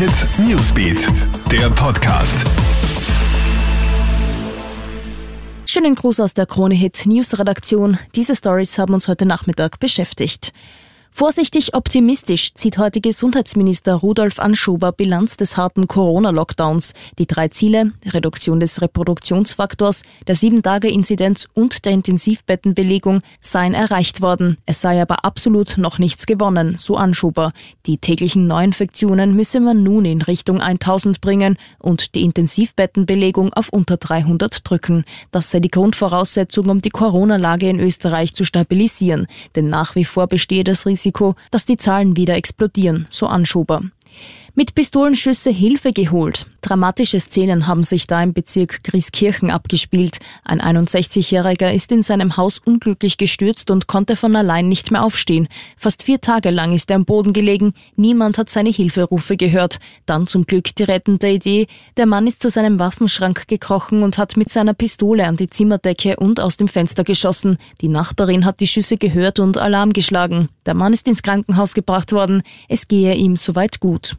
Hit Newsbeat, der Podcast. Schönen Gruß aus der Krone Hit News Redaktion. Diese Stories haben uns heute Nachmittag beschäftigt. Vorsichtig optimistisch zieht heute Gesundheitsminister Rudolf Anschober Bilanz des harten Corona-Lockdowns. Die drei Ziele, Reduktion des Reproduktionsfaktors, der Sieben-Tage-Inzidenz und der Intensivbettenbelegung, seien erreicht worden. Es sei aber absolut noch nichts gewonnen, so Anschober. Die täglichen Neuinfektionen müsse man nun in Richtung 1000 bringen und die Intensivbettenbelegung auf unter 300 drücken. Das sei die Grundvoraussetzung, um die Corona-Lage in Österreich zu stabilisieren. Denn nach wie vor bestehe das Risiko, Risiko, dass die Zahlen wieder explodieren, so Anschober. Mit Pistolenschüsse Hilfe geholt. Dramatische Szenen haben sich da im Bezirk Grieskirchen abgespielt. Ein 61-Jähriger ist in seinem Haus unglücklich gestürzt und konnte von allein nicht mehr aufstehen. Fast vier Tage lang ist er am Boden gelegen. Niemand hat seine Hilferufe gehört. Dann zum Glück die rettende Idee. Der Mann ist zu seinem Waffenschrank gekrochen und hat mit seiner Pistole an die Zimmerdecke und aus dem Fenster geschossen. Die Nachbarin hat die Schüsse gehört und Alarm geschlagen. Der Mann ist ins Krankenhaus gebracht worden. Es gehe ihm soweit gut.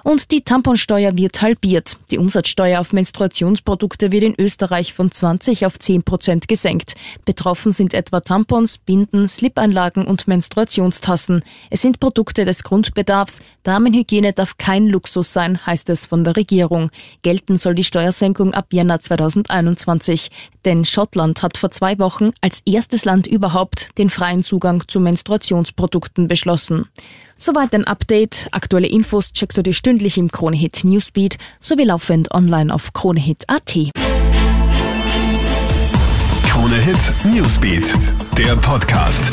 Und die Tamponsteuer wird halbiert. Die Umsatzsteuer auf Menstruationsprodukte wird in Österreich von 20 auf 10 Prozent gesenkt. Betroffen sind etwa Tampons, Binden, Slip-Einlagen und Menstruationstassen. Es sind Produkte des Grundbedarfs. Damenhygiene darf kein Luxus sein, heißt es von der Regierung. Gelten soll die Steuersenkung ab Jänner 2021. Denn Schottland hat vor zwei Wochen als erstes Land überhaupt den freien Zugang zu Menstruationsprodukten beschlossen. Soweit ein Update. Aktuelle Infos checkst du dir stündlich im Kronehit Newsbeat sowie laufend online auf kronehit.at. Kronehit Newsbeat, der Podcast.